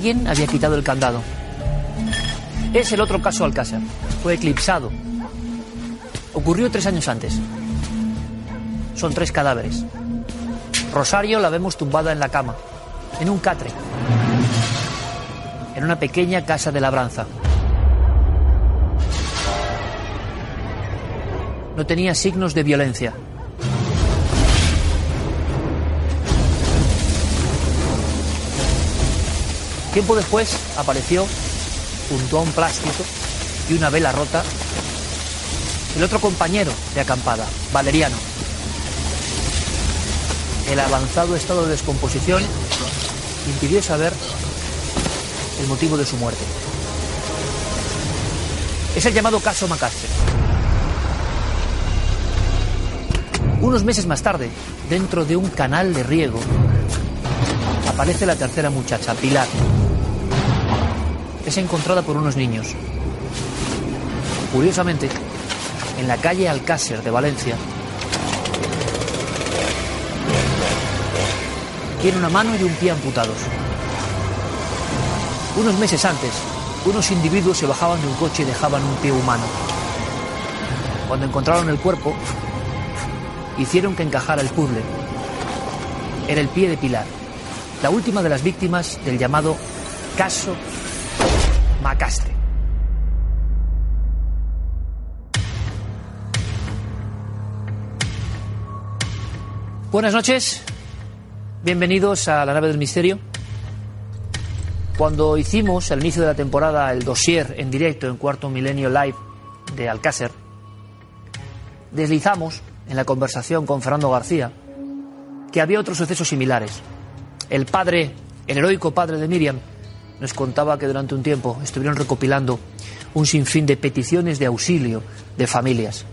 Alguien había quitado el candado. Es el otro caso Alcázar. Fue eclipsado. Ocurrió tres años antes. Son tres cadáveres. Rosario la vemos tumbada en la cama, en un catre, en una pequeña casa de labranza. No tenía signos de violencia. Tiempo después apareció, junto a un plástico y una vela rota, el otro compañero de acampada, Valeriano. El avanzado estado de descomposición impidió saber el motivo de su muerte. Es el llamado caso Macastre. Unos meses más tarde, dentro de un canal de riego, aparece la tercera muchacha, Pilar. Es encontrada por unos niños. Curiosamente, en la calle Alcácer de Valencia, tiene una mano y un pie amputados. Unos meses antes, unos individuos se bajaban de un coche y dejaban un pie humano. Cuando encontraron el cuerpo, hicieron que encajara el puzzle. Era el pie de Pilar, la última de las víctimas del llamado caso Macastre. Buenas noches, bienvenidos a la nave del misterio. Cuando hicimos al inicio de la temporada el dossier en directo en Cuarto Milenio Live de Alcácer, deslizamos en la conversación con Fernando García que había otros sucesos similares. El padre, el heroico padre de Miriam, nos contaba que durante un tiempo estuvieron recopilando un sinfín de peticiones de auxilio de familias,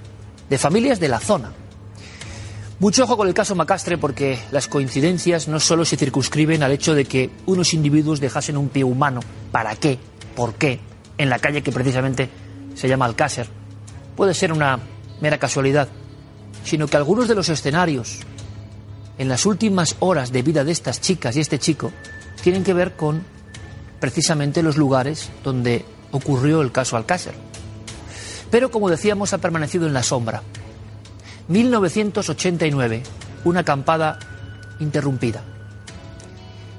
de familias de la zona. Mucho ojo con el caso Macastre porque las coincidencias no solo se circunscriben al hecho de que unos individuos dejasen un pie humano. ¿Para qué? ¿Por qué? En la calle que precisamente se llama Alcácer. Puede ser una mera casualidad, sino que algunos de los escenarios en las últimas horas de vida de estas chicas y este chico tienen que ver con precisamente los lugares donde ocurrió el caso Alcácer. Pero como decíamos, ha permanecido en la sombra. 1989, una acampada interrumpida.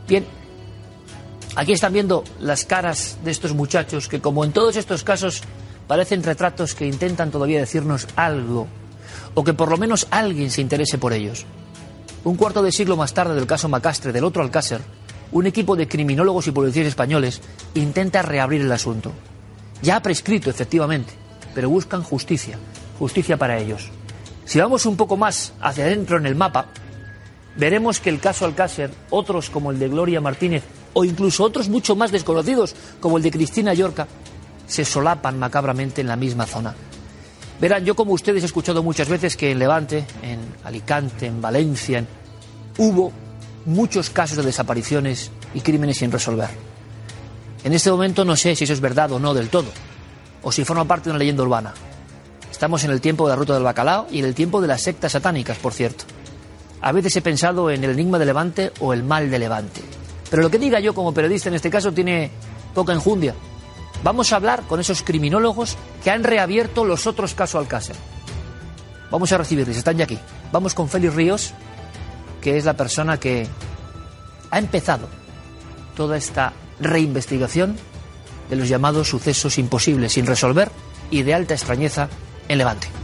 Bien, aquí están viendo las caras de estos muchachos que, como en todos estos casos, parecen retratos que intentan todavía decirnos algo, o que por lo menos alguien se interese por ellos. Un cuarto de siglo más tarde del caso Macastre del otro Alcácer, un equipo de criminólogos y policías españoles intenta reabrir el asunto. Ya ha prescrito, efectivamente, pero buscan justicia, justicia para ellos. Si vamos un poco más hacia adentro en el mapa, veremos que el caso Alcácer, otros como el de Gloria Martínez o incluso otros mucho más desconocidos como el de Cristina Yorca, se solapan macabramente en la misma zona. Verán, yo como ustedes he escuchado muchas veces que en Levante, en Alicante, en Valencia, hubo muchos casos de desapariciones y crímenes sin resolver. En este momento no sé si eso es verdad o no del todo, o si forma parte de una leyenda urbana. Estamos en el tiempo de la ruta del bacalao y en el tiempo de las sectas satánicas, por cierto. A veces he pensado en el enigma de Levante o el mal de Levante. Pero lo que diga yo como periodista en este caso tiene poca enjundia. Vamos a hablar con esos criminólogos que han reabierto los otros casos Alcácer. Vamos a recibirles, están ya aquí. Vamos con Félix Ríos, que es la persona que ha empezado toda esta reinvestigación de los llamados sucesos imposibles sin resolver y de alta extrañeza en Levante.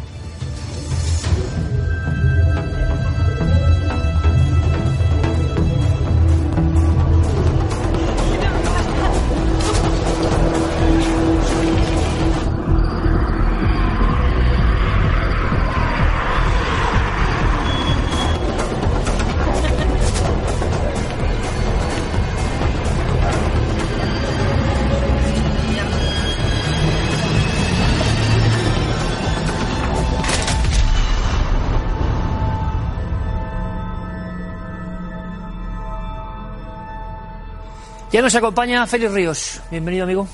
Ya nos acompaña Félix Ríos. Bienvenido, amigo.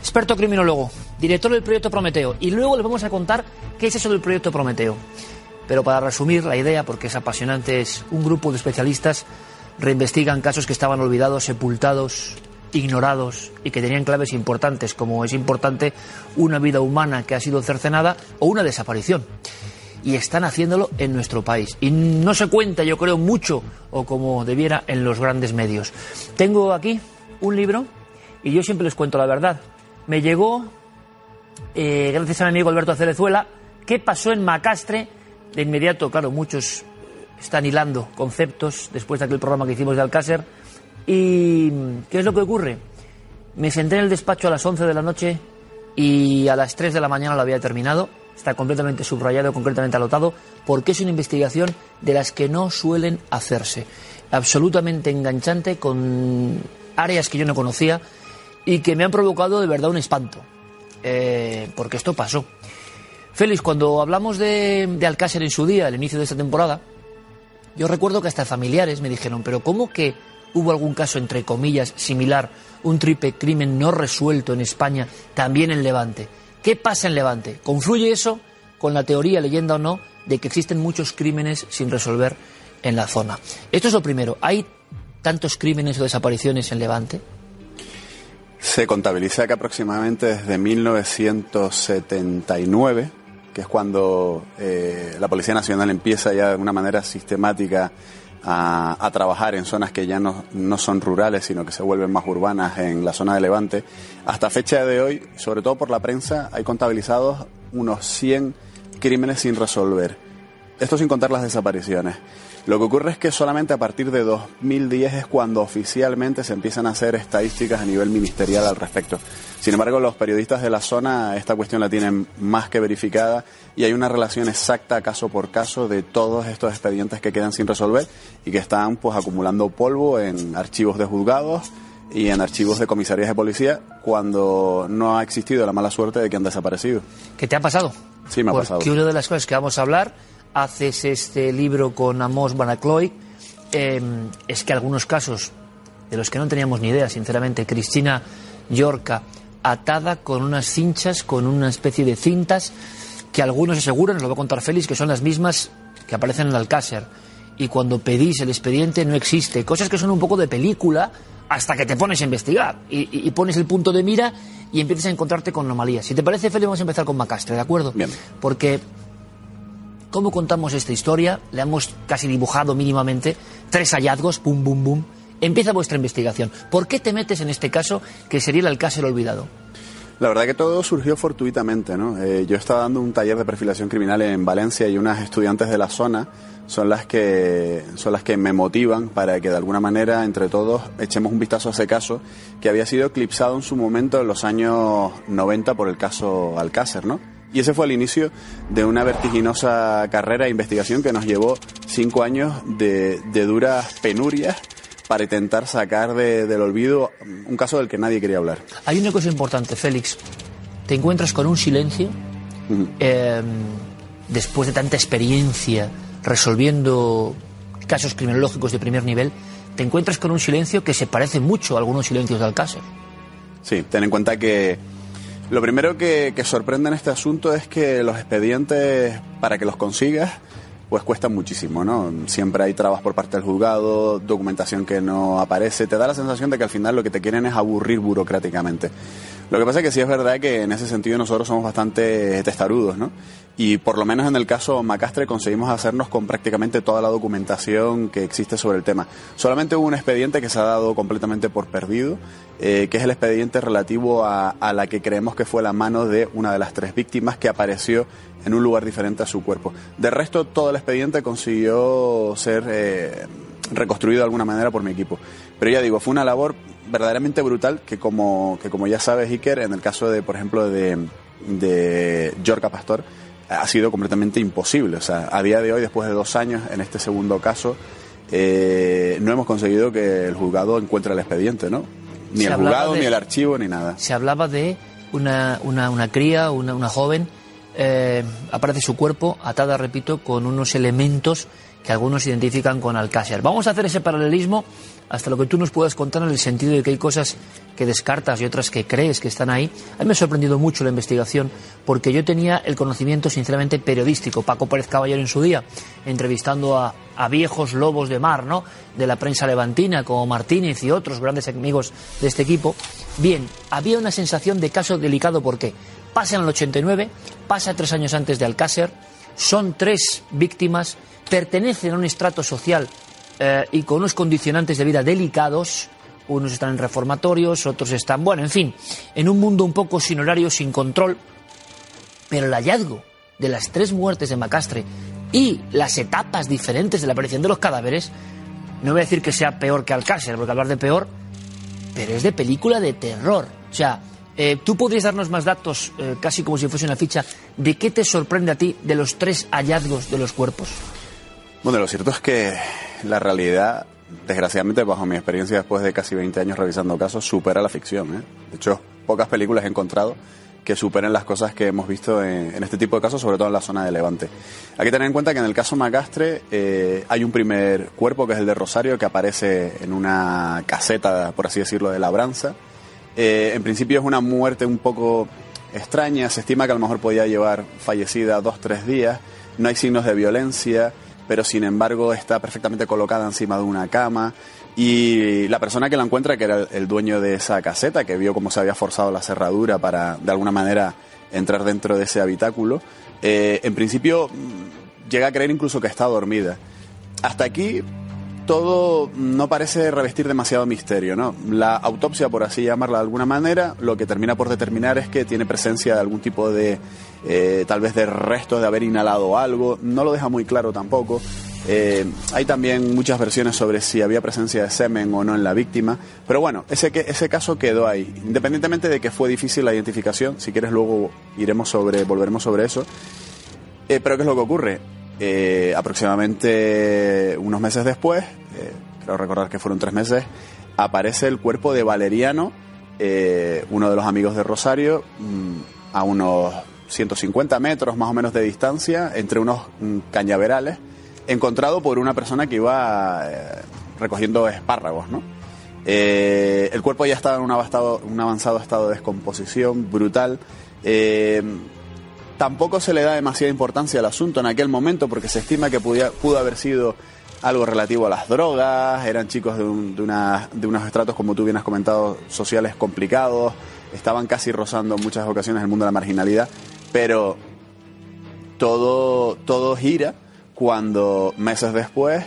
Experto criminólogo, director del proyecto Prometeo. Y luego les vamos a contar qué es eso del proyecto Prometeo. Pero para resumir la idea, porque es apasionante, es un grupo de especialistas reinvestigan casos que estaban olvidados, sepultados, ignorados y que tenían claves importantes, como es importante una vida humana que ha sido cercenada o una desaparición y están haciéndolo en nuestro país. Y no se cuenta, yo creo, mucho o como debiera en los grandes medios. Tengo aquí un libro y yo siempre les cuento la verdad. Me llegó, eh, gracias a mi amigo Alberto Cerezuela, qué pasó en Macastre. De inmediato, claro, muchos están hilando conceptos después de aquel programa que hicimos de Alcácer. ¿Y qué es lo que ocurre? Me senté en el despacho a las 11 de la noche y a las 3 de la mañana lo había terminado está completamente subrayado, concretamente anotado, porque es una investigación de las que no suelen hacerse. Absolutamente enganchante, con áreas que yo no conocía y que me han provocado de verdad un espanto, eh, porque esto pasó. Félix, cuando hablamos de, de Alcácer en su día, al inicio de esta temporada, yo recuerdo que hasta familiares me dijeron, pero ¿cómo que hubo algún caso, entre comillas, similar, un triple crimen no resuelto en España, también en Levante? ¿Qué pasa en Levante? ¿Confluye eso con la teoría, leyenda o no, de que existen muchos crímenes sin resolver en la zona? Esto es lo primero. ¿Hay tantos crímenes o desapariciones en Levante? Se contabiliza que aproximadamente desde 1979, que es cuando eh, la Policía Nacional empieza ya de una manera sistemática a, trabajar en zonas que ya no, no, son rurales, sino que se vuelven más urbanas en la zona de Levante. Hasta fecha de hoy, sobre todo por la prensa, hay contabilizados unos 100 crímenes sin resolver. Esto sin contar las desapariciones. Lo que ocurre es que solamente a partir de 2010 es cuando oficialmente se empiezan a hacer estadísticas a nivel ministerial al respecto. Sin embargo, los periodistas de la zona esta cuestión la tienen más que verificada y hay una relación exacta caso por caso de todos estos expedientes que quedan sin resolver y que están pues acumulando polvo en archivos de juzgados y en archivos de comisarías de policía cuando no ha existido la mala suerte de que han desaparecido. ¿Qué te ha pasado? Sí, me ha pasado. Porque una de las cosas que vamos a hablar haces este libro con Amos Banacloy, em, es que algunos casos de los que no teníamos ni idea, sinceramente, Cristina Yorca atada con unas cinchas, con una especie de cintas que algunos aseguran, nos lo va a contar Félix, que son las mismas que aparecen en el Alcácer. Y cuando pedís el expediente no existe. Cosas que son un poco de película hasta que te pones a investigar y, y pones el punto de mira y empiezas a encontrarte con anomalías. Si te parece, Félix, vamos a empezar con Macastre, ¿de acuerdo? Bien. Porque cómo contamos esta historia, le hemos casi dibujado mínimamente tres hallazgos, pum, bum, bum. Empieza vuestra investigación. ¿Por qué te metes en este caso que sería el Alcácer olvidado? La verdad que todo surgió fortuitamente, ¿no? Eh, yo estaba dando un taller de perfilación criminal en Valencia y unas estudiantes de la zona son las que son las que me motivan para que de alguna manera entre todos echemos un vistazo a ese caso que había sido eclipsado en su momento en los años 90 por el caso Alcácer, ¿no? Y ese fue el inicio de una vertiginosa carrera de investigación que nos llevó cinco años de, duras penurias para intentar sacar del olvido un caso del que nadie quería hablar. Hay una cosa importante, Félix. Te encuentras con un silencio em, después de tanta experiencia resolviendo casos criminológicos de primer nivel. Te encuentras con un silencio que se parece mucho a algunos silencios de Alcácer. Sí, ten en cuenta que lo primero que, sorprende en este asunto es que los expedientes, para que los consigas, pues cuestan muchísimo, ¿no? Siempre hay trabas por parte del juzgado, documentación que no aparece, te da la sensación de que al final lo que te quieren es aburrir burocráticamente. Lo que pasa es que sí es verdad que en ese sentido nosotros somos bastante testarudos, ¿no? Y por lo menos en el caso Macastre conseguimos hacernos con prácticamente toda la documentación que existe sobre el tema. Solamente hubo un expediente que se ha dado completamente por perdido, eh, que es el expediente relativo a, la que creemos que fue la mano de una de las tres víctimas que apareció en un lugar diferente a su cuerpo. De resto, todo el expediente consiguió ser eh, reconstruido de alguna manera por mi equipo. Pero ya digo, fue una labor verdaderamente brutal que como, que como ya sabes, Iker, en el caso de, por ejemplo, de, de Yorca Pastor, ha sido completamente imposible. O sea, a día de hoy, después de dos años, en este segundo caso, eh, no hemos conseguido que el juzgado encuentre el expediente, ¿no? Ni el juzgado, ni el archivo, ni nada. Se hablaba de una, una, una cría, una, una joven, eh, aparece su cuerpo atada, repito, con unos elementos que algunos identifican con Alcácer. Vamos a hacer ese paralelismo hasta lo que tú nos puedas contar en el sentido de que hay cosas que descartas y otras que crees que están ahí. A mí me ha sorprendido mucho la investigación porque yo tenía el conocimiento sinceramente periodístico. Paco Pérez Caballero en su día, entrevistando a, viejos lobos de mar, ¿no? De la prensa levantina, como Martínez y otros grandes amigos de este equipo. Bien, había una sensación de caso delicado porque pasa en el 89, pasa tres años antes de Alcácer, son tres víctimas, pertenecen a un estrato social eh, y con unos condicionantes de vida delicados. Unos están en reformatorios, otros están, bueno, en fin, en un mundo un poco sin horario, sin control. Pero el hallazgo de las tres muertes de Macastre y las etapas diferentes de la aparición de los cadáveres, no voy a decir que sea peor que Alcácer, porque hablar de peor, pero es de película de terror. O sea, eh, ¿tú podrías darnos más datos, eh, casi como si fuese una ficha, de qué te sorprende a ti de los tres hallazgos de los cuerpos? Bueno, lo cierto es que la realidad, desgraciadamente, bajo mi experiencia después de casi 20 años revisando casos, supera la ficción. ¿eh? De hecho, pocas películas he encontrado que superen las cosas que hemos visto en, este tipo de casos, sobre todo en la zona de Levante. Hay que tener en cuenta que en el caso Macastre eh, hay un primer cuerpo, que es el de Rosario, que aparece en una caseta, por así decirlo, de labranza. Eh, en principio es una muerte un poco extraña, se estima que a lo mejor podía llevar fallecida dos, tres días, no hay signos de violencia, pero sin embargo está perfectamente colocada encima de una cama. Y la persona que la encuentra, que era el dueño de esa caseta, que vio cómo se había forzado la cerradura para de alguna manera entrar dentro de ese habitáculo, eh, en principio mm, llega a creer incluso que está dormida. Hasta aquí todo no parece revestir demasiado misterio, ¿no? La autopsia, por así llamarla de alguna manera, lo que termina por determinar es que tiene presencia de algún tipo de, eh, tal vez de restos de haber inhalado algo, no lo deja muy claro tampoco. Eh, hay también muchas versiones sobre si había presencia de semen o no en la víctima, pero bueno, ese, ese caso quedó ahí. Independientemente de que fue difícil la identificación, si quieres luego iremos sobre, volveremos sobre eso. Eh, pero ¿qué es lo que ocurre? Eh, aproximadamente unos meses después, eh, creo recordar que fueron tres meses, aparece el cuerpo de Valeriano, eh, uno de los amigos de Rosario, mmm, a unos 150 metros más o menos de distancia, entre unos mmm, cañaverales, encontrado por una persona que iba recogiendo espárragos, ¿no? El cuerpo ya estaba en un avanzado, estado de descomposición brutal. Tampoco se le da demasiada importancia al asunto en aquel momento porque se estima que pudo haber sido algo relativo a las drogas, eran chicos de, unos estratos, como tú bien has comentado, sociales complicados, estaban casi rozando en muchas ocasiones el mundo de la marginalidad, pero todo, todo gira cuando meses después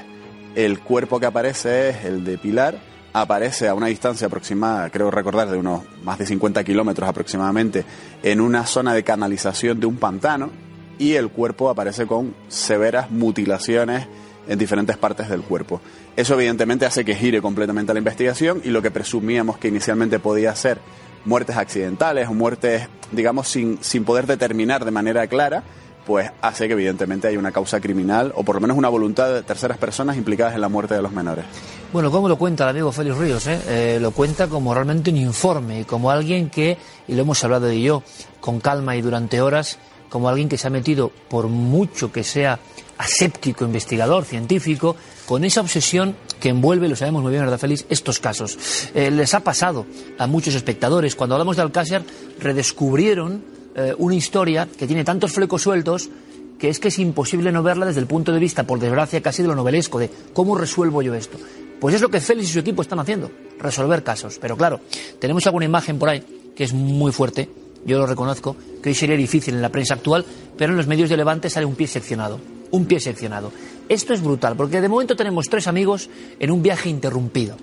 el cuerpo que aparece es el de Pilar, aparece a una distancia aproximada, creo recordar, de unos más de 50 kilómetros aproximadamente, en una zona de canalización de un pantano y el cuerpo aparece con severas mutilaciones en diferentes partes del cuerpo. Eso evidentemente hace que gire completamente la investigación y lo que presumíamos que inicialmente podía ser muertes accidentales o muertes, digamos, sin, sin poder determinar de manera clara, pues hace que evidentemente haya una causa criminal o por lo menos una voluntad de terceras personas implicadas en la muerte de los menores. Bueno, ¿cómo lo cuenta el amigo Félix Ríos? Eh? Eh, lo cuenta como realmente un informe, como alguien que, y lo hemos hablado de yo, con calma y durante horas, como alguien que se ha metido, por mucho que sea aséptico, investigador, científico, con esa obsesión que envuelve, lo sabemos muy bien, ¿verdad, Félix?, estos casos. Eh, les ha pasado a muchos espectadores. Cuando hablamos de Alcácer, redescubrieron eh, una historia que tiene tantos flecos sueltos que es que es imposible no verla desde el punto de vista, por desgracia, casi de lo novelesco, de cómo resuelvo yo esto. Pues es lo que Félix y su equipo están haciendo, resolver casos. Pero claro, tenemos alguna imagen por ahí que es muy fuerte, yo lo reconozco, que hoy sería difícil en la prensa actual, pero en los medios de Levante sale un pie seccionado. Un pie seccionado. Esto es brutal, porque de momento tenemos tres amigos en un viaje interrumpido,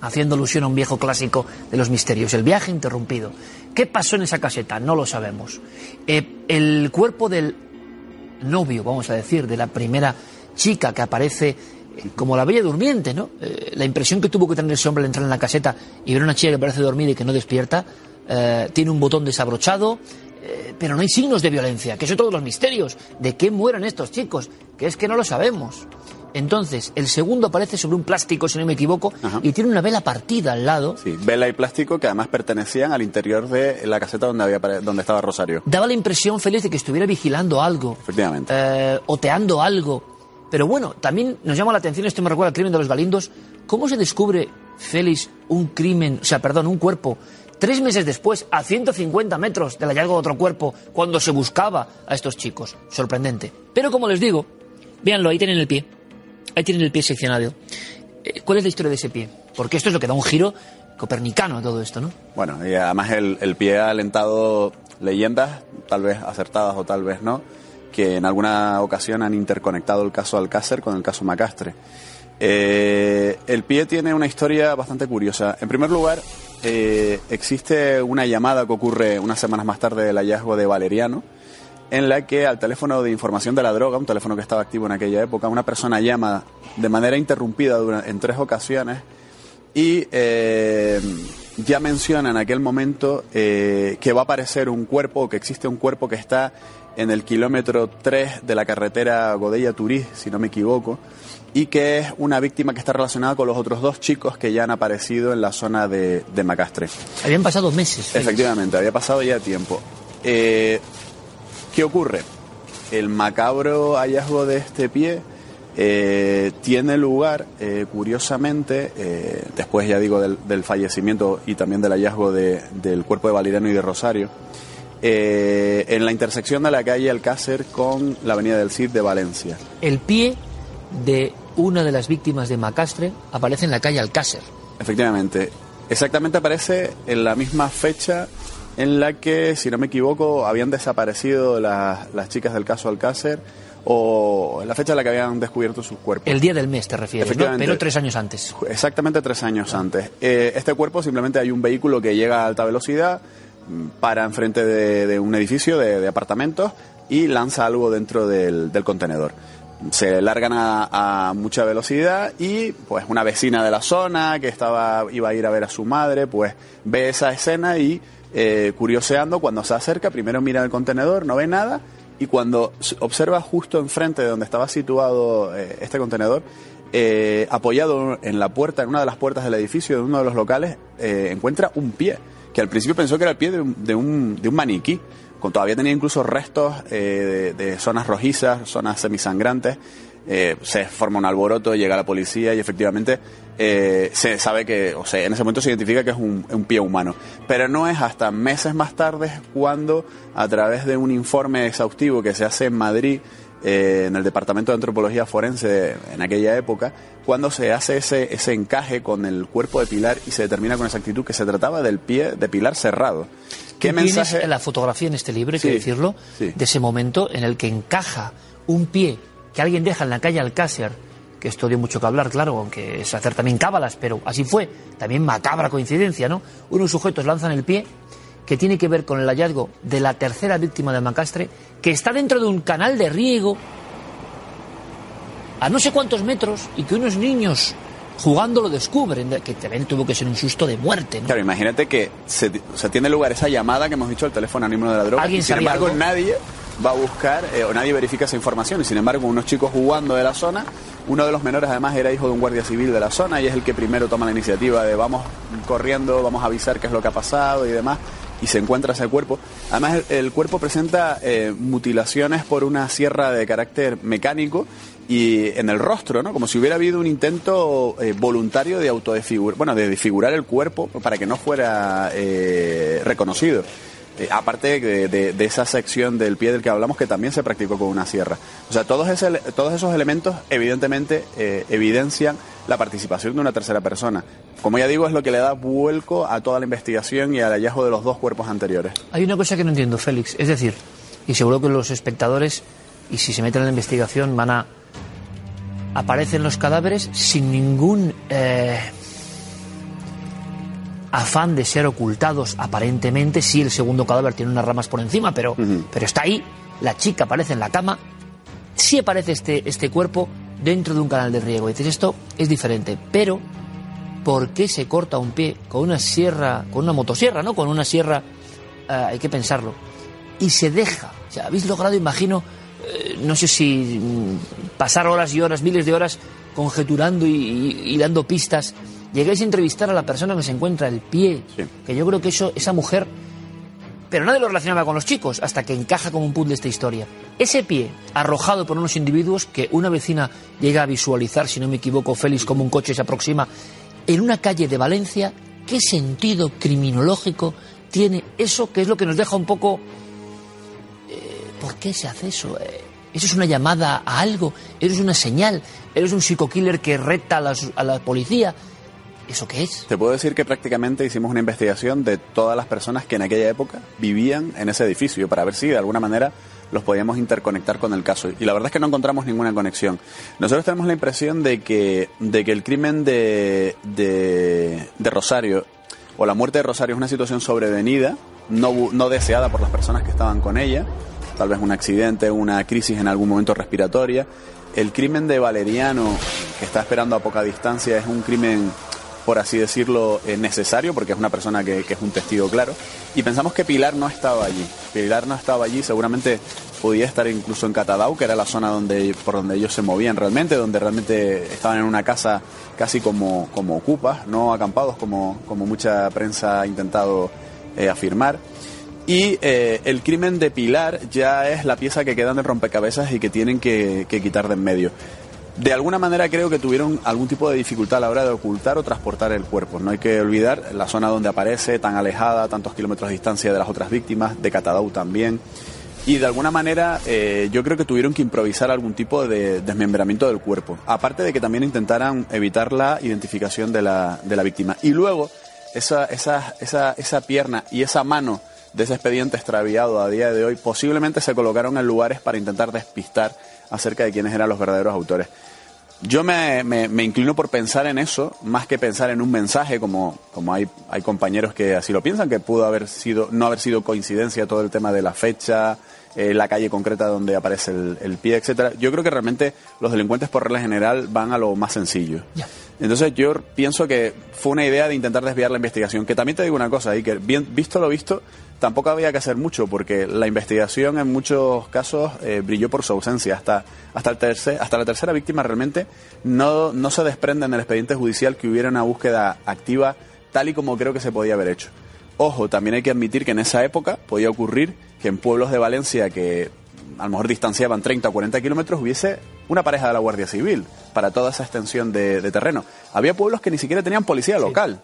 haciendo alusión a un viejo clásico de los misterios, el viaje interrumpido. ¿Qué pasó en esa caseta? No lo sabemos. Eh, el cuerpo del novio, vamos a decir, de la primera chica que aparece como la bella durmiente, ¿no? Eh, la impresión que tuvo que tener ese hombre al entrar en la caseta y ver a una chica que parece dormida y que no despierta, eh, tiene un botón desabrochado, eh, pero no hay signos de violencia, que eso todos los misterios. ¿De qué mueren estos chicos? Que es que no lo sabemos. Entonces, el segundo aparece sobre un plástico, si no me equivoco, Ajá. y tiene una vela partida al lado. Sí, vela y plástico que además pertenecían al interior de la caseta donde, había, donde estaba Rosario. Daba la impresión, Félix, de que estuviera vigilando algo. Efectivamente. Eh, oteando algo. Pero bueno, también nos llama la atención, esto me recuerda al crimen de los Galindos, ¿cómo se descubre, Félix, un crimen, o sea, perdón, un cuerpo, tres meses después, a 150 metros del hallazgo de otro cuerpo, cuando se buscaba a estos chicos? Sorprendente. Pero como les digo, véanlo, ahí tienen el pie, ahí tienen el pie seccionado. Eh, ¿Cuál es la historia de ese pie? Porque esto es lo que da un giro copernicano a todo esto, ¿no? Bueno, y además el, el pie ha alentado leyendas, tal vez acertadas o tal vez no, que en alguna ocasión han interconectado el caso Alcácer con el caso Macastre. Eh, el pie tiene una historia bastante curiosa. En primer lugar, eh, existe una llamada que ocurre unas semanas más tarde del hallazgo de Valeriano, en la que al teléfono de información de la droga, un teléfono que estaba activo en aquella época, una persona llama de manera interrumpida en tres ocasiones y eh, ya menciona en aquel momento que va a aparecer un cuerpo, que existe un cuerpo que está en el kilómetro 3 de la carretera Godella-Turí, si no me equivoco, y que es una víctima que está relacionada con los otros dos chicos que ya han aparecido en la zona de, Macastre. Habían pasado meses. Efectivamente, había pasado ya tiempo. Eh, ¿Qué ocurre? El macabro hallazgo de este pie eh, tiene lugar, eh, curiosamente, después ya digo del, fallecimiento y también del hallazgo del cuerpo de Valeriano y de Rosario, eh, en la intersección de la calle Alcácer con la avenida del Cid de Valencia. El pie de una de las víctimas de Macastre aparece en la calle Alcácer. Efectivamente. Exactamente aparece en la misma fecha en la que, si no me equivoco, habían desaparecido las chicas del caso Alcácer o la fecha en la que habían descubierto sus cuerpos. El día del mes te refieres, ¿no? pero tres años antes. Exactamente tres años antes. Eh, este cuerpo simplemente hay un vehículo que llega a alta velocidad, para enfrente de, un edificio de, apartamentos y lanza algo dentro del, contenedor. Se largan a, mucha velocidad y pues una vecina de la zona que estaba iba a ir a ver a su madre pues ve esa escena y eh, curioseando cuando se acerca primero mira el contenedor no ve nada y cuando observa justo enfrente de donde estaba situado eh, este contenedor eh, apoyado en la puerta en una de las puertas del edificio de uno de los locales encuentra un pie que al principio pensó que era el pie de un, de de maniquí. Con, todavía tenía incluso restos eh, de, zonas rojizas, zonas semisangrantes. Eh, se forma un alboroto, llega la policía y efectivamente eh, se sabe que, o sea, en ese momento se identifica que es un, un, pie humano. Pero no es hasta meses más tarde cuando, a través de un informe exhaustivo que se hace en Madrid, eh, en el Departamento de Antropología Forense en aquella época, cuando se hace ese, ese encaje con el cuerpo de Pilar y se determina con exactitud que se trataba del pie de Pilar cerrado. ¿Qué mensaje? La fotografía en este libro, hay que decirlo, de ese momento en el que encaja un pie que alguien deja en la calle Alcácer, que esto dio mucho que hablar, claro, aunque es hacer también cábalas, pero así fue, también macabra coincidencia, ¿no? Unos sujetos lanzan el pie que tiene que ver con el hallazgo de la tercera víctima de Macastre, que está dentro de un canal de riego a no sé cuántos metros y que unos niños jugando lo descubren, que también tuvo que ser un susto de muerte. Claro, imagínate que se, tiene lugar esa llamada que hemos dicho al teléfono anónimo de la droga y sin embargo nadie va a buscar eh, o nadie verifica esa información y sin embargo unos chicos jugando de la zona uno de los menores además era hijo de un guardia civil de la zona y es el que primero toma la iniciativa de vamos corriendo, vamos a avisar qué es lo que ha pasado y demás y se encuentra ese cuerpo. Además, el, cuerpo presenta eh, mutilaciones por una sierra de carácter mecánico y en el rostro, ¿no? Como si hubiera habido un intento eh, voluntario de autodesfigurar, bueno, de el cuerpo para que no fuera eh, aparte de, esa sección del pie del que hablamos que también se practicó con una sierra. O sea, todos, todos esos elementos evidentemente evidencian la participación de una tercera persona. Como ya digo, es lo que le da vuelco a toda la investigación y al hallazgo de los dos cuerpos anteriores. Hay una cosa que no entiendo, Félix. Es decir, y seguro que los espectadores, y si se meten en la investigación, van a. aparecen los cadáveres sin ningún. Eh, afán de ser ocultados aparentemente sí el segundo cadáver tiene unas ramas por encima pero, pero está ahí la chica aparece en la cama sí aparece este, este cuerpo dentro de un canal de riego. Y dices, esto es diferente, pero ¿por qué se corta un pie con una sierra, con una motosierra, ¿no? Con una sierra, eh, hay que pensarlo. Y se deja. O sea, habéis logrado, imagino, eh, no sé si mm, pasar horas y horas, miles de horas conjeturando y, dando pistas. Llegáis a entrevistar a la persona que se encuentra el pie, que yo creo que eso, esa mujer pero nadie lo relacionaba con los chicos hasta que encaja como un puzzle esta historia. Ese pie, arrojado por unos individuos que una vecina llega a visualizar, si no me equivoco, Félix, como un coche se aproxima, en una calle de Valencia, ¿qué sentido criminológico tiene eso que es lo que nos deja un poco... Eh, ¿Por qué se hace eso? Eh, ¿Eso es una llamada a algo? ¿Eres una señal? ¿Eres un psico-killer que reta a, a la policía? ¿Eso qué es? Te puedo decir que prácticamente hicimos una investigación de todas las personas que en aquella época vivían en ese edificio para ver si de alguna manera los podíamos interconectar con el caso. Y la verdad es que no encontramos ninguna conexión. Nosotros tenemos la impresión de que, de que el crimen de, de, Rosario o la muerte de Rosario es una situación sobrevenida, no, no deseada por las personas que estaban con ella, tal vez un accidente, una crisis en algún momento respiratoria. El crimen de Valeriano, que está esperando a poca distancia, es un crimen por así decirlo, eh, necesario, porque es una persona que, es un testigo claro. Y pensamos que Pilar no estaba allí. Pilar no estaba allí, seguramente podía estar incluso en Catadau, que era la zona donde, por donde ellos se movían realmente, donde realmente estaban en una casa casi como, como ocupas, no acampados, como, como mucha prensa ha intentado eh, afirmar. Y eh, el crimen de Pilar ya es la pieza que queda de rompecabezas y que tienen que quitar de en medio de alguna manera creo que tuvieron algún tipo de dificultad a la hora de ocultar o transportar el cuerpo. No hay que olvidar la zona donde aparece, tan alejada, tantos kilómetros de distancia de las otras víctimas, de Catadau también. Y de alguna manera eh, yo creo que tuvieron que improvisar algún tipo de desmembramiento del cuerpo. Aparte de que también intentaran evitar la identificación de la, de la víctima. Y luego esa, esa, esa, esa pierna y esa mano de ese expediente extraviado a día de hoy posiblemente se colocaron en lugares para intentar despistar acerca de quiénes eran los verdaderos autores. Yo me, me, inclino por pensar en eso, más que pensar en un mensaje, como, como hay, hay compañeros que así lo piensan, que pudo haber sido, no haber sido coincidencia todo el tema de la fecha, eh, la calle concreta donde aparece el, pie, etcétera. Yo creo que realmente los delincuentes por regla general van a lo más sencillo. Entonces yo pienso que fue una idea de intentar desviar la investigación. Que también te digo una cosa, y que bien, visto lo visto, tampoco había que hacer mucho porque la investigación en muchos casos eh, brilló por su ausencia. Hasta, hasta, el tercer, hasta la tercera víctima realmente no, no se desprende en el expediente judicial que hubiera una búsqueda activa tal y como creo que se podía haber hecho. Ojo, también hay que admitir que en esa época podía ocurrir que en pueblos de Valencia que a lo mejor distanciaban 30 o 40 kilómetros hubiese una pareja de la Guardia Civil para toda esa extensión de, terreno. Había pueblos que ni siquiera tenían policía local.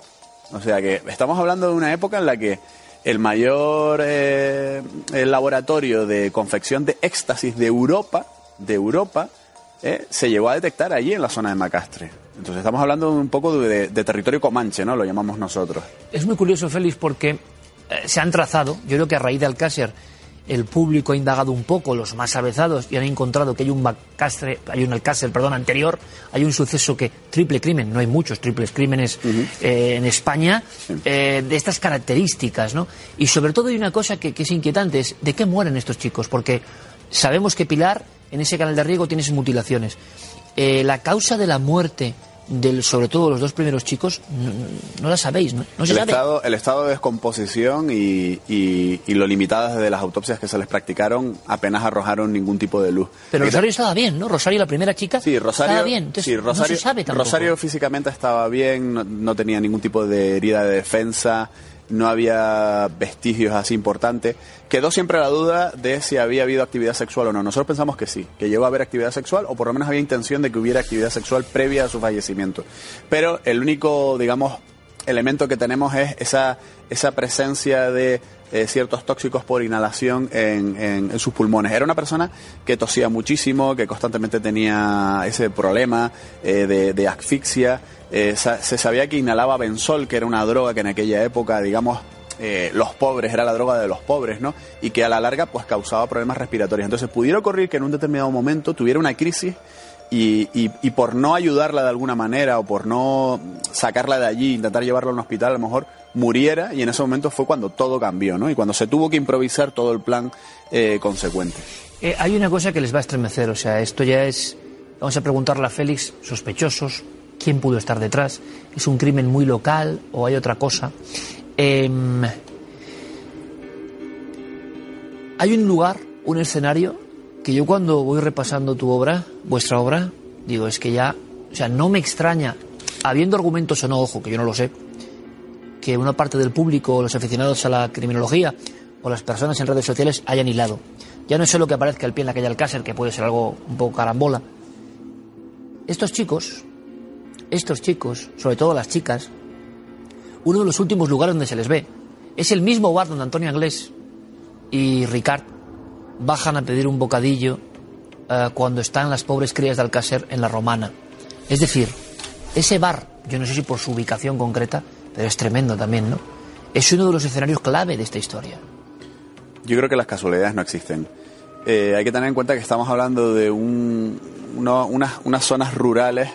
O sea que estamos hablando de una época en la que el mayor eh, laboratorio de confección de éxtasis de Europa, de Europa, eh, se llegó a detectar allí en la zona de Macastre. Entonces estamos hablando un poco de, territorio comanche, ¿no? Lo llamamos nosotros. Es muy curioso, Félix, porque eh, se han trazado, yo creo que a raíz de Alcácer el público ha indagado un poco, los más avezados, y han encontrado que hay un Macastre, hay un Alcácer, perdón, anterior, hay un suceso que, triple crimen, no hay muchos triples crímenes eh, en España, eh, de estas características, ¿no? Y sobre todo hay una cosa que, que, es inquietante, es de qué mueren estos chicos, porque sabemos que Pilar, en ese canal de riego, tiene sus mutilaciones. Eh, la causa de la muerte del, sobre todo los dos primeros chicos, no, la sabéis, ¿no? el, Estado, el estado de descomposición y, y, lo limitadas de las autopsias que se les practicaron apenas arrojaron ningún tipo de luz. Pero Rosario estaba bien, ¿no? Rosario, la primera chica, sí, Rosario, estaba bien. sí, Rosario, Rosario físicamente estaba bien, no tenía ningún tipo de herida de defensa no había vestigios así importantes. Quedó siempre la duda de si había habido actividad sexual o no. Nosotros pensamos que sí, que llegó a haber actividad sexual o por lo menos había intención de que hubiera actividad sexual previa a su fallecimiento. Pero el único, digamos, elemento que tenemos es esa, esa presencia de eh, ciertos tóxicos por inhalación en, en, sus pulmones. Era una persona que tosía muchísimo, que constantemente tenía ese problema eh, de, de, asfixia. Eh, se sabía que inhalaba benzol, que era una droga que en aquella época, digamos, los pobres, era la droga de los pobres, ¿no? Y que a la larga pues causaba problemas respiratorios. Entonces pudiera ocurrir que en un determinado momento tuviera una crisis y, y, por no ayudarla de alguna manera o por no sacarla de allí, intentar llevarla a un hospital, a lo mejor muriera y en ese momento fue cuando todo cambió, ¿no? Y cuando se tuvo que improvisar todo el plan eh, consecuente. Eh, hay una cosa que les va a estremecer, o sea, esto ya es, vamos a preguntarle a Félix, sospechosos, quién pudo estar detrás, es un crimen muy local o hay otra cosa. Em, hay un lugar, un escenario que yo cuando voy repasando tu obra, vuestra obra, digo, es que ya, o sea, no me extraña, habiendo argumentos o no, ojo, que yo no lo sé, que una parte del público, los aficionados a la criminología, o las personas en redes sociales hayan hilado. Ya no es solo que aparezca el pie en la calle Alcácer, que puede ser algo un poco carambola. Estos chicos, estos chicos, sobre todo las chicas, uno de los últimos lugares donde se les ve es el mismo bar donde Antonio Anglés y Ricard bajan a pedir un bocadillo eh, cuando están las pobres crías de Alcácer en la Romana. Es decir, ese bar, yo no sé si por su ubicación concreta, pero es tremendo también, ¿no? Es uno de los escenarios clave de esta historia. Yo creo que las casualidades no existen. Eh, hay que tener en cuenta que estamos hablando de un, unas, unas, zonas rurales,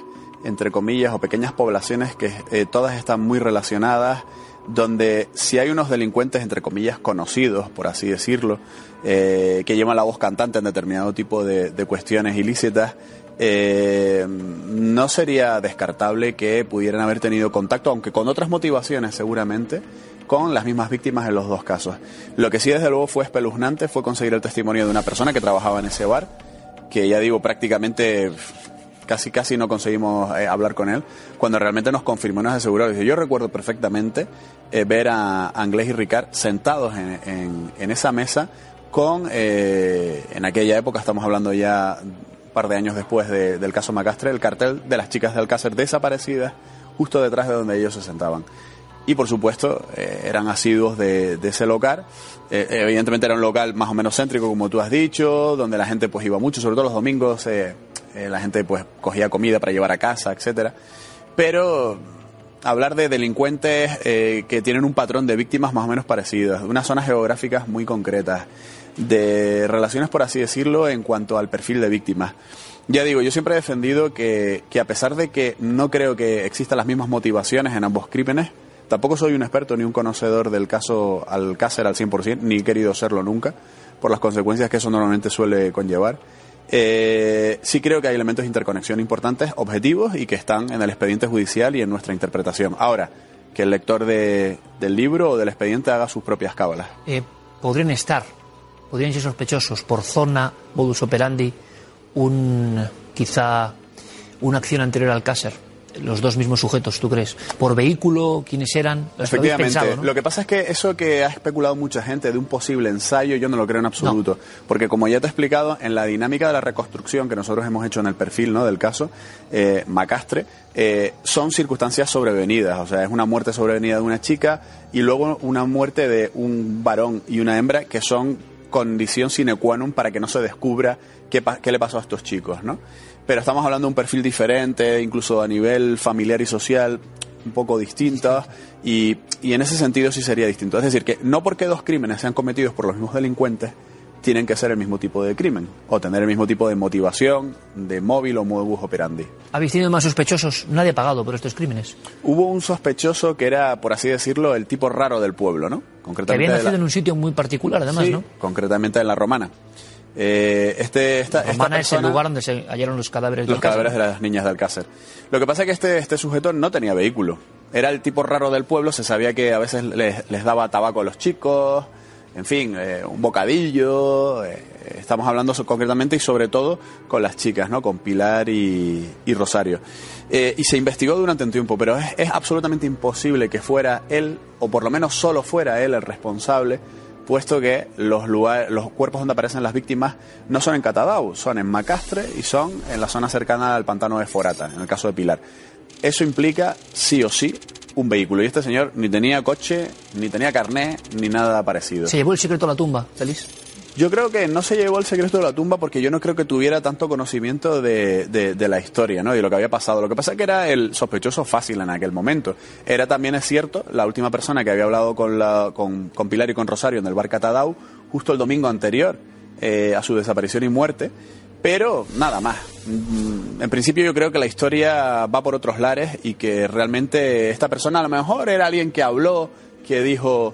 entre comillas, o pequeñas poblaciones que eh, todas están muy relacionadas, donde si hay unos delincuentes, entre comillas, conocidos, por así decirlo, eh, que llevan la voz cantante en determinado tipo de, cuestiones ilícitas, eh, no sería descartable que pudieran haber tenido contacto, aunque con otras motivaciones seguramente, con las mismas víctimas en los dos casos. Lo que sí desde luego fue espeluznante fue conseguir el testimonio de una persona que trabajaba en ese bar, que ya digo prácticamente casi casi no conseguimos eh, hablar con él, cuando realmente nos confirmó, nos aseguró. Yo recuerdo perfectamente eh, ver a Anglés y Ricard sentados en, en, esa mesa con, eh, en aquella época, estamos hablando ya un par de años después del caso Macastre, el cartel de las chicas de Alcácer desaparecidas justo detrás de donde ellos se sentaban y por supuesto eh, eran asiduos de, ese local. Evidentemente era un local más o menos céntrico, como tú has dicho, donde la gente pues iba mucho, sobre todo los domingos eh, la gente pues cogía comida para llevar a casa, etcétera. Pero hablar de delincuentes que tienen un patrón de víctimas más o menos parecidas, de unas zonas geográficas muy concretas, de relaciones, por así decirlo, en cuanto al perfil de víctimas. Ya digo, yo siempre he defendido que, que a pesar de que no creo que existan las mismas motivaciones en ambos crímenes, Tampoco soy un experto ni un conocedor del caso Alcácer al 100%, ni he querido serlo nunca, por las consecuencias que eso normalmente suele conllevar. Eh, sí creo que hay elementos de interconexión importantes, objetivos, y que están en el expediente judicial y en nuestra interpretación. Ahora, que el lector de, del libro o del expediente haga sus propias cábalas. Eh, podrían estar, podrían ser sospechosos por zona, modus operandi, un quizá una acción anterior al Alcácer los dos mismos sujetos, ¿tú crees? ¿Por vehículo? ¿Quiénes eran? Efectivamente. Lo que pasa es que eso que ha especulado mucha gente de un posible ensayo, yo no lo creo en absoluto. Porque como ya te he explicado, en la dinámica de la reconstrucción que nosotros hemos hecho en el perfil ¿no? del caso, eh, Macastre, eh, son circunstancias sobrevenidas. O sea, es una muerte sobrevenida de una chica y luego una muerte de un varón y una hembra que son condición sine qua non para que no se descubra qué, qué le pasó a estos chicos, ¿no? pero estamos hablando de un perfil diferente, incluso a nivel familiar y social, un poco distinto, y, y, en ese sentido sí sería distinto. Es decir, que no porque dos crímenes sean cometidos por los mismos delincuentes, tienen que ser el mismo tipo de crimen, o tener el mismo tipo de motivación, de móvil o modus operandi. ¿Habéis tenido más sospechosos? Nadie ha pagado por estos crímenes. Hubo un sospechoso que era, por así decirlo, el tipo raro del pueblo, ¿no? Concretamente que había nacido en un sitio muy particular, además, sí, ¿no? concretamente en la Romana. Eh, este, esta, esta es el lugar donde se hallaron los cadáveres. Los cadáveres de las niñas de Alcácer. Lo que pasa es que este, este sujeto no tenía vehículo. Era el tipo raro del pueblo, se sabía que a veces les, les daba tabaco a los chicos, en fin, eh, un bocadillo. Eh, estamos hablando concretamente y sobre todo con las chicas, ¿no? Con Pilar y, Rosario. Eh, y se investigó durante un tiempo, pero es, absolutamente imposible que fuera él, o por lo menos solo fuera él el responsable puesto que los, lugares, los cuerpos donde aparecen las víctimas no son en Catadau, son en Macastre y son en la zona cercana al pantano de Forata, en el caso de Pilar. Eso implica, sí o sí, un vehículo. Y este señor ni tenía coche, ni tenía carné, ni nada parecido. Se llevó el secreto a la tumba, feliz. Yo creo que no se llevó el secreto de la tumba porque yo no creo que tuviera tanto conocimiento de, de, la historia, ¿no? Y lo que había pasado. Lo que pasa es que era el sospechoso fácil en aquel momento. Era también, es cierto, la última persona que había hablado con, la, con, con Pilar y con Rosario en el bar Catadau justo el domingo anterior eh, a su desaparición y muerte. Pero nada más. Mm, en principio yo creo que la historia va por otros lares y que realmente esta persona a lo mejor era alguien que habló, que dijo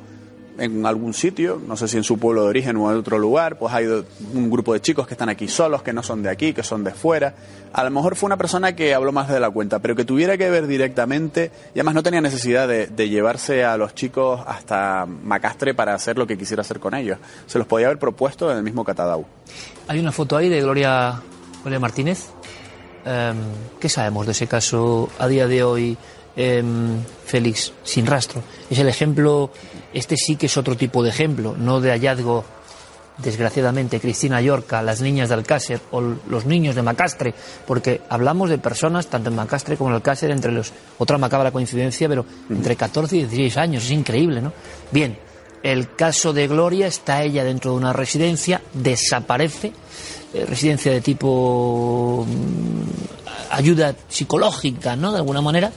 en algún sitio, no sé si en su pueblo de origen o en otro lugar, pues hay un grupo de chicos que están aquí solos, que no son de aquí, que son de fuera. A lo mejor fue una persona que habló más de la cuenta, pero que tuviera que ver directamente, y además no tenía necesidad de, llevarse a los chicos hasta Macastre para hacer lo que quisiera hacer con ellos. Se los podía haber propuesto en el mismo Catadau. Hay una foto ahí de Gloria, Gloria Martínez. Em, ¿Qué sabemos de ese caso a día de hoy, em, Félix, sin rastro? Es el ejemplo Este sí que es otro tipo de ejemplo, no de hallazgo desgraciadamente, Cristina Yorca, las niñas de Alcácer o los niños de Macastre, porque hablamos de personas, tanto en Macastre como en Alcácer, entre los, otra macabra coincidencia, pero entre 14 y 16 años, es increíble, ¿no? Bien, el caso de Gloria está ella dentro de una residencia, desaparece, eh, residencia de tipo mm, ayuda psicológica, ¿no? De alguna manera,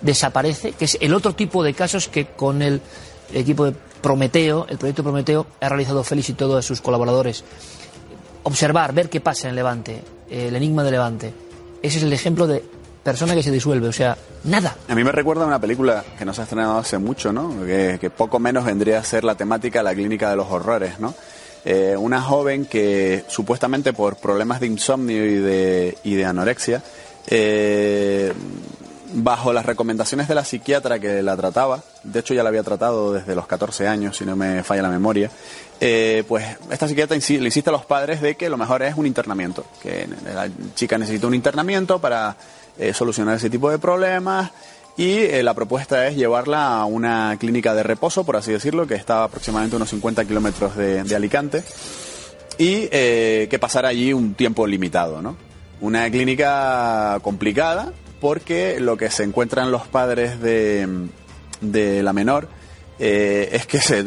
desaparece, que es el otro tipo de casos que con el equipo de Prometeo, el proyecto Prometeo, ha realizado Félix y todos sus colaboradores. Observar, ver qué pasa en Levante, el enigma de Levante. Ese es el ejemplo de persona que se disuelve, o sea, nada. A mí me recuerda una película que no se ha estrenado hace mucho, ¿no? Que, poco menos vendría a ser la temática La Clínica de los Horrores, ¿no? Eh, una joven que supuestamente por problemas de insomnio y de, y de anorexia eh, bajo las recomendaciones de la psiquiatra que la trataba, de hecho ya la había tratado desde los 14 años, si no me falla la memoria, eh, pues esta psiquiatra le insiste a los padres de que lo mejor es un internamiento, que la chica necesita un internamiento para eh, solucionar ese tipo de problemas y eh, la propuesta es llevarla a una clínica de reposo, por así decirlo, que está aproximadamente unos 50 kilómetros de, Alicante y que pasara allí un tiempo limitado, ¿no? Una clínica complicada, porque lo que se encuentran los padres de, la menor eh, es que se,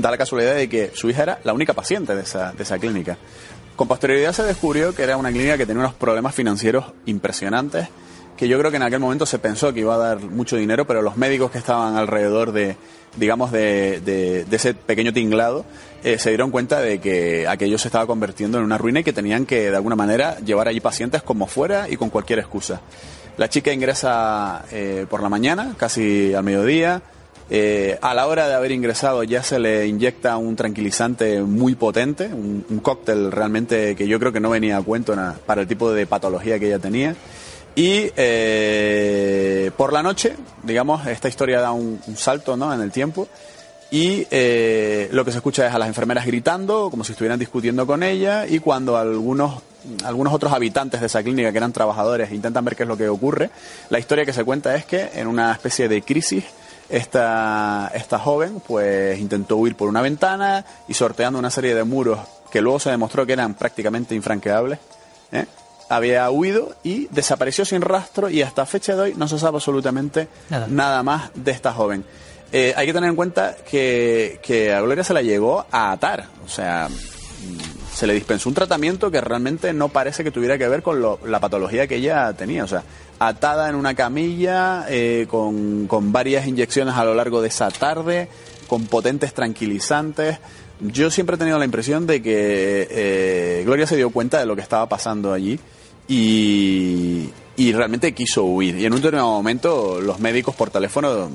da la casualidad de que su hija era la única paciente de esa, de esa clínica. Con posterioridad se descubrió que era una clínica que tenía unos problemas financieros impresionantes, que yo creo que en aquel momento se pensó que iba a dar mucho dinero, pero los médicos que estaban alrededor de, digamos, de, de, ese pequeño tinglado, eh, se dieron cuenta de que aquello se estaba convirtiendo en una ruina y que tenían que, de alguna manera, llevar allí pacientes como fuera y con cualquier excusa. La chica ingresa eh, por la mañana, casi al mediodía. Eh, a la hora de haber ingresado ya se le inyecta un tranquilizante muy potente, un, cóctel realmente que yo creo que no venía a cuento para el tipo de patología que ella tenía. Y eh, por la noche, digamos, esta historia da un, salto ¿no? en el tiempo y lo que se escucha es a las enfermeras gritando, como si estuvieran discutiendo con ella, y cuando algunos algunos otros habitantes de esa clínica que eran trabajadores intentan ver qué es lo que ocurre. La historia que se cuenta es que en una especie de crisis esta, esta joven pues intentó huir por una ventana y sorteando una serie de muros que luego se demostró que eran prácticamente infranqueables. ¿eh? Había huido y desapareció sin rastro y hasta fecha de hoy no se sabe absolutamente nada, más de esta joven. Eh, hay que tener en cuenta que, que a Gloria se la llegó a atar. O sea, se le dispensó un tratamiento que realmente no parece que tuviera que ver con la patología que ella tenía. O sea, atada en una camilla, eh, con, varias inyecciones a lo largo de esa tarde, con potentes tranquilizantes. Yo siempre he tenido la impresión de que eh, Gloria se dio cuenta de lo que estaba pasando allí y, y realmente quiso huir. Y en un determinado momento los médicos por teléfono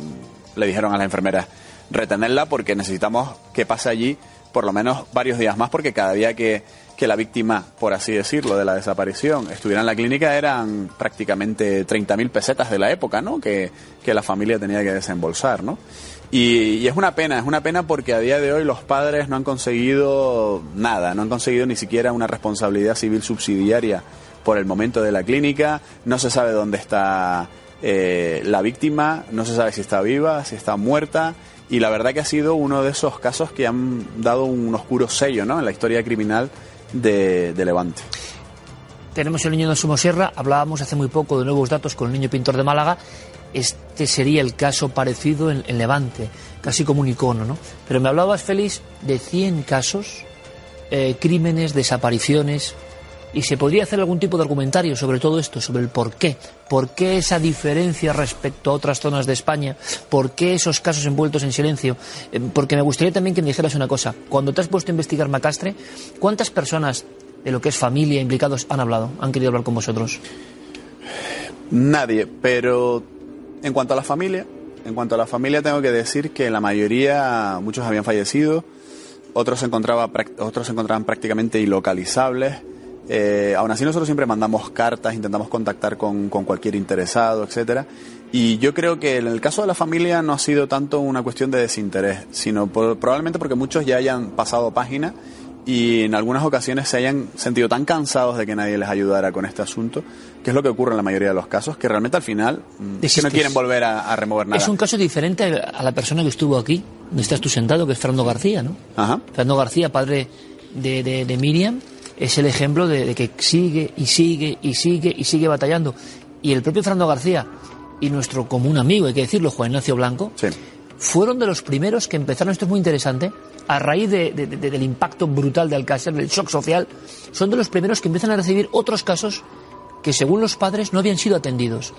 le dijeron a las enfermeras retenerla porque necesitamos que pase allí por lo menos varios días más, porque cada día que, la víctima, por así decirlo, de la desaparición estuviera en la clínica eran prácticamente 30.000 pesetas de la época, ¿no? Que, la familia tenía que desembolsar, ¿no? Y, es una pena, es una pena porque a día de hoy los padres no han conseguido nada, no han conseguido ni siquiera una responsabilidad civil subsidiaria por el momento de la clínica, no se sabe dónde está eh, la víctima, no se sabe si está viva, si está muerta y la verdad que ha sido uno de esos casos que han dado un oscuro sello ¿no? en la historia criminal de, Levante. Tenemos el niño de Somosierra, hablábamos hace muy poco de nuevos datos con el niño pintor de Málaga. Este sería el caso parecido en, Levante, casi como un icono, ¿no? Pero me hablabas, Félix, de 100 casos, eh, crímenes, desapariciones, y se podría hacer algún tipo de argumentario sobre todo esto, sobre el por qué. ¿Por qué esa diferencia respecto a otras zonas de España? ¿Por qué esos casos envueltos en silencio? Eh, porque me gustaría también que me dijeras una cosa. Cuando te has puesto a investigar Macastre, ¿cuántas personas de lo que es familia implicados han hablado, han querido hablar con vosotros? Nadie, pero en cuanto a la familia, en cuanto a la familia tengo que decir que la mayoría, muchos habían fallecido, otros se, encontraba, otros se encontraban prácticamente ilocalizables eh, aún así nosotros siempre mandamos cartas, intentamos contactar con, cualquier interesado, etcétera. Y yo creo que en el caso de la familia no ha sido tanto una cuestión de desinterés, sino probablemente porque muchos ya hayan pasado página y en algunas ocasiones se hayan sentido tan cansados de que nadie les ayudara con este asunto, que es lo que ocurre en la mayoría de los casos, que realmente al final mm, es que no quieren volver a, remover nada. Es un caso diferente a la persona que estuvo aquí, donde estás tú sentado, que es Fernando García, ¿no? Ajá. Fernando García, padre de, de, Miriam, es el ejemplo de, de, que sigue y sigue y sigue y sigue batallando. Y el propio Fernando García y nuestro común amigo, hay que decirlo, Juan Ignacio Blanco, sí fueron de los primeros que empezaron, esto es muy interesante, a raíz del impacto brutal de Alcácer, del shock social, son de los primeros que empiezan a recibir otros casos que según los padres no habían sido atendidos.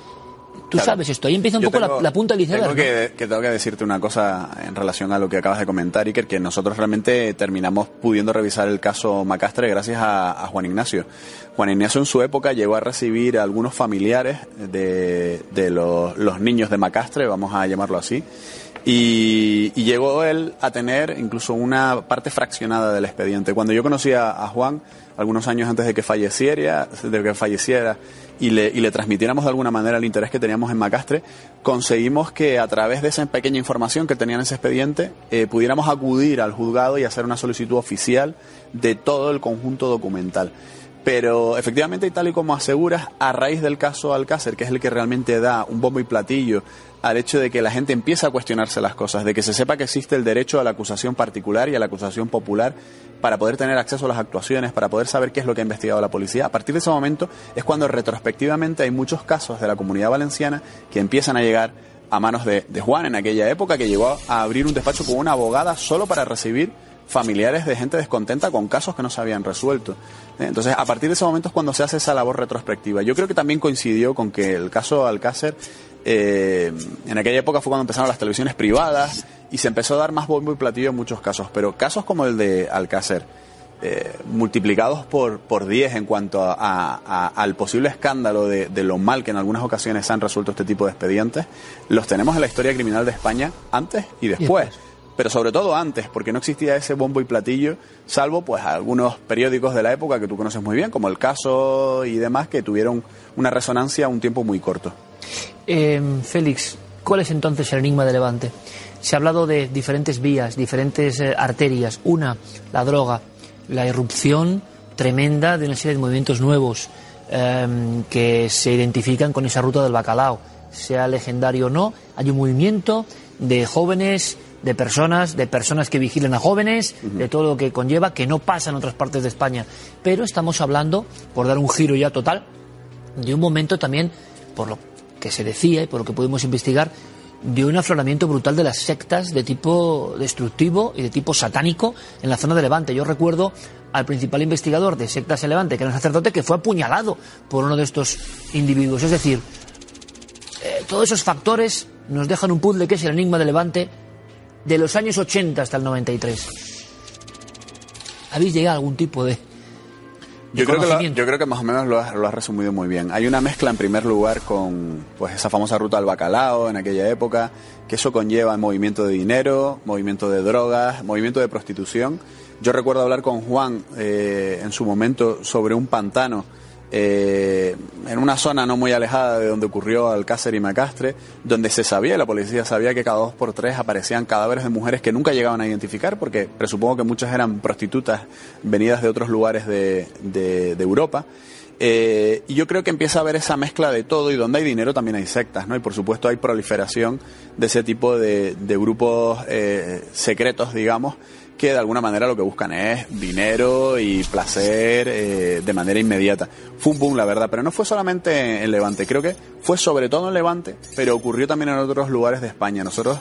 Tú sabes esto, ahí empieza un poco la, punta del Tengo que, tengo que decirte una cosa en relación a lo que acabas de comentar, Iker, que nosotros realmente terminamos pudiendo revisar el caso Macastre gracias a, Juan Ignacio. Juan Ignacio en su época llegó a recibir a algunos familiares de, los, los niños de Macastre, vamos a llamarlo así, y, llegó él a tener incluso una parte fraccionada del expediente. Cuando yo conocí a, Juan, algunos años antes de que falleciera, de que falleciera y le, y le transmitiéramos de alguna manera el interés que teníamos en Macastre, conseguimos que a través de esa pequeña información que tenía en ese expediente eh, pudiéramos acudir al juzgado y hacer una solicitud oficial de todo el conjunto documental. Pero efectivamente, y tal y como aseguras, a raíz del caso Alcácer, que es el que realmente da un bombo y platillo al hecho de que la gente empieza a cuestionarse las cosas, de que se sepa que existe el derecho a la acusación particular y a la acusación popular para poder tener acceso a las actuaciones, para poder saber qué es lo que ha investigado la policía. A partir de ese momento es cuando retrospectivamente hay muchos casos de la comunidad valenciana que empiezan a llegar a manos de, Juan en aquella época, que llegó a abrir un despacho con una abogada solo para recibir familiares de gente descontenta con casos que no se habían resuelto. ¿eh? Entonces, a partir de ese momento es cuando se hace esa labor retrospectiva. Yo creo que también coincidió con que el caso Alcácer eh, en aquella época fue cuando empezaron las televisiones privadas y se empezó a dar más bombo y platillo en muchos casos, pero casos como el de Alcácer, eh, multiplicados por, por 10 en cuanto a, al posible escándalo de, lo mal que en algunas ocasiones han resuelto este tipo de expedientes, los tenemos en la historia criminal de España antes y después. Pero sobre todo antes, porque no existía ese bombo y platillo, salvo pues algunos periódicos de la época que tú conoces muy bien, como El Caso y demás, que tuvieron una resonancia un tiempo muy corto. Eh, Félix, ¿cuál es entonces el enigma de Levante? Se ha hablado de diferentes vías, diferentes eh, arterias. Una, la droga, la irrupción tremenda de una serie de movimientos nuevos em, que se identifican con esa ruta del bacalao. Sea legendario o no, hay un movimiento de jóvenes, de personas, de personas que vigilan a jóvenes, de todo lo que conlleva, que no pasa en otras partes de España. Pero estamos hablando, por dar un giro ya total, de un momento también, por lo que se decía y por lo que pudimos investigar, de un afloramiento brutal de las sectas de tipo destructivo y de tipo satánico en la zona de Levante. Yo recuerdo al principal investigador de sectas en Levante, que era un sacerdote, que fue apuñalado por uno de estos individuos. Es decir, eh, todos esos factores nos dejan un puzzle que es el enigma de Levante de los años 80 hasta el 93. ¿Habéis llegado a algún tipo de, yo creo, que yo creo que más o menos lo has, lo resumido muy bien. Hay una mezcla en primer lugar con pues esa famosa ruta al bacalao en aquella época, que eso conlleva movimiento de dinero, movimiento de drogas, movimiento de prostitución. Yo recuerdo hablar con Juan eh, en su momento sobre un pantano eh, en una zona no muy alejada de donde ocurrió Alcácer y Macastre, donde se sabía, la policía sabía que cada dos por tres aparecían cadáveres de mujeres que nunca llegaban a identificar, porque presupongo que muchas eran prostitutas venidas de otros lugares de, Europa. Eh, y yo creo que empieza a haber esa mezcla de todo y donde hay dinero también hay sectas, ¿no? Y por supuesto hay proliferación de ese tipo de, grupos eh, secretos, digamos, que de alguna manera lo que buscan es dinero y placer eh, de manera inmediata. Fue un boom, la verdad, pero no fue solamente en Levante, creo que fue sobre todo en Levante, pero ocurrió también en otros lugares de España. Nosotros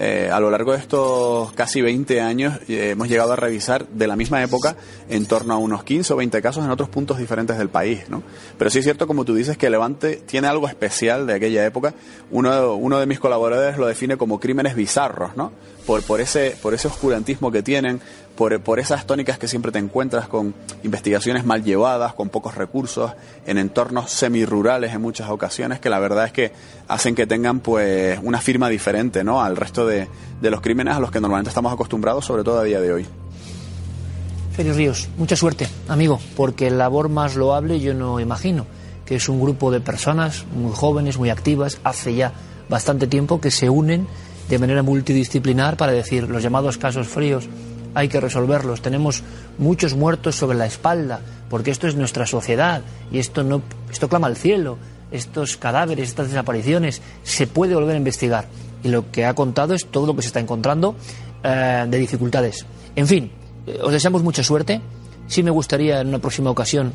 eh, a lo largo de estos casi 20 años eh, hemos llegado a revisar de la misma época en torno a unos 15 o 20 casos en otros puntos diferentes del país, ¿no? Pero sí es cierto, como tú dices, que Levante tiene algo especial de aquella época. Uno, de mis colaboradores lo define como crímenes bizarros, ¿no? Por, ese, por ese oscurantismo que tienen, por, por esas tónicas que siempre te encuentras con investigaciones mal llevadas, con pocos recursos, en entornos semirurales en muchas ocasiones, que la verdad es que hacen que tengan pues una firma diferente ¿no? al resto de, de los crímenes a los que normalmente estamos acostumbrados, sobre todo a día de hoy. Félix Ríos, mucha suerte, amigo, porque labor más loable yo no imagino, que es un grupo de personas muy jóvenes, muy activas, hace ya bastante tiempo que se unen de manera multidisciplinar para decir los llamados casos fríos hay que resolverlos. Tenemos muchos muertos sobre la espalda, porque esto es nuestra sociedad y esto no esto clama al cielo. Estos cadáveres, estas desapariciones, se puede volver a investigar. Y lo que ha contado es todo lo que se está encontrando eh, de dificultades. En fin, eh, os deseamos mucha suerte. Sí me gustaría en una próxima ocasión,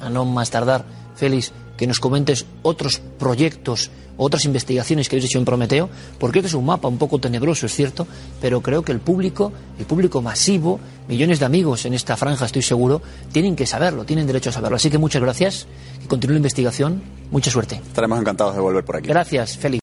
a no más tardar, Félix, que nos comentes otros proyectos, otras investigaciones que habéis hecho en Prometeo, porque este es un mapa un poco tenebroso, es cierto, pero creo que el público, el público masivo, millones de amigos en esta franja, estoy seguro, tienen que saberlo, tienen derecho a saberlo. Así que muchas gracias, que continúe la investigación, mucha suerte. Estaremos encantados de volver por aquí. Gracias, Félix.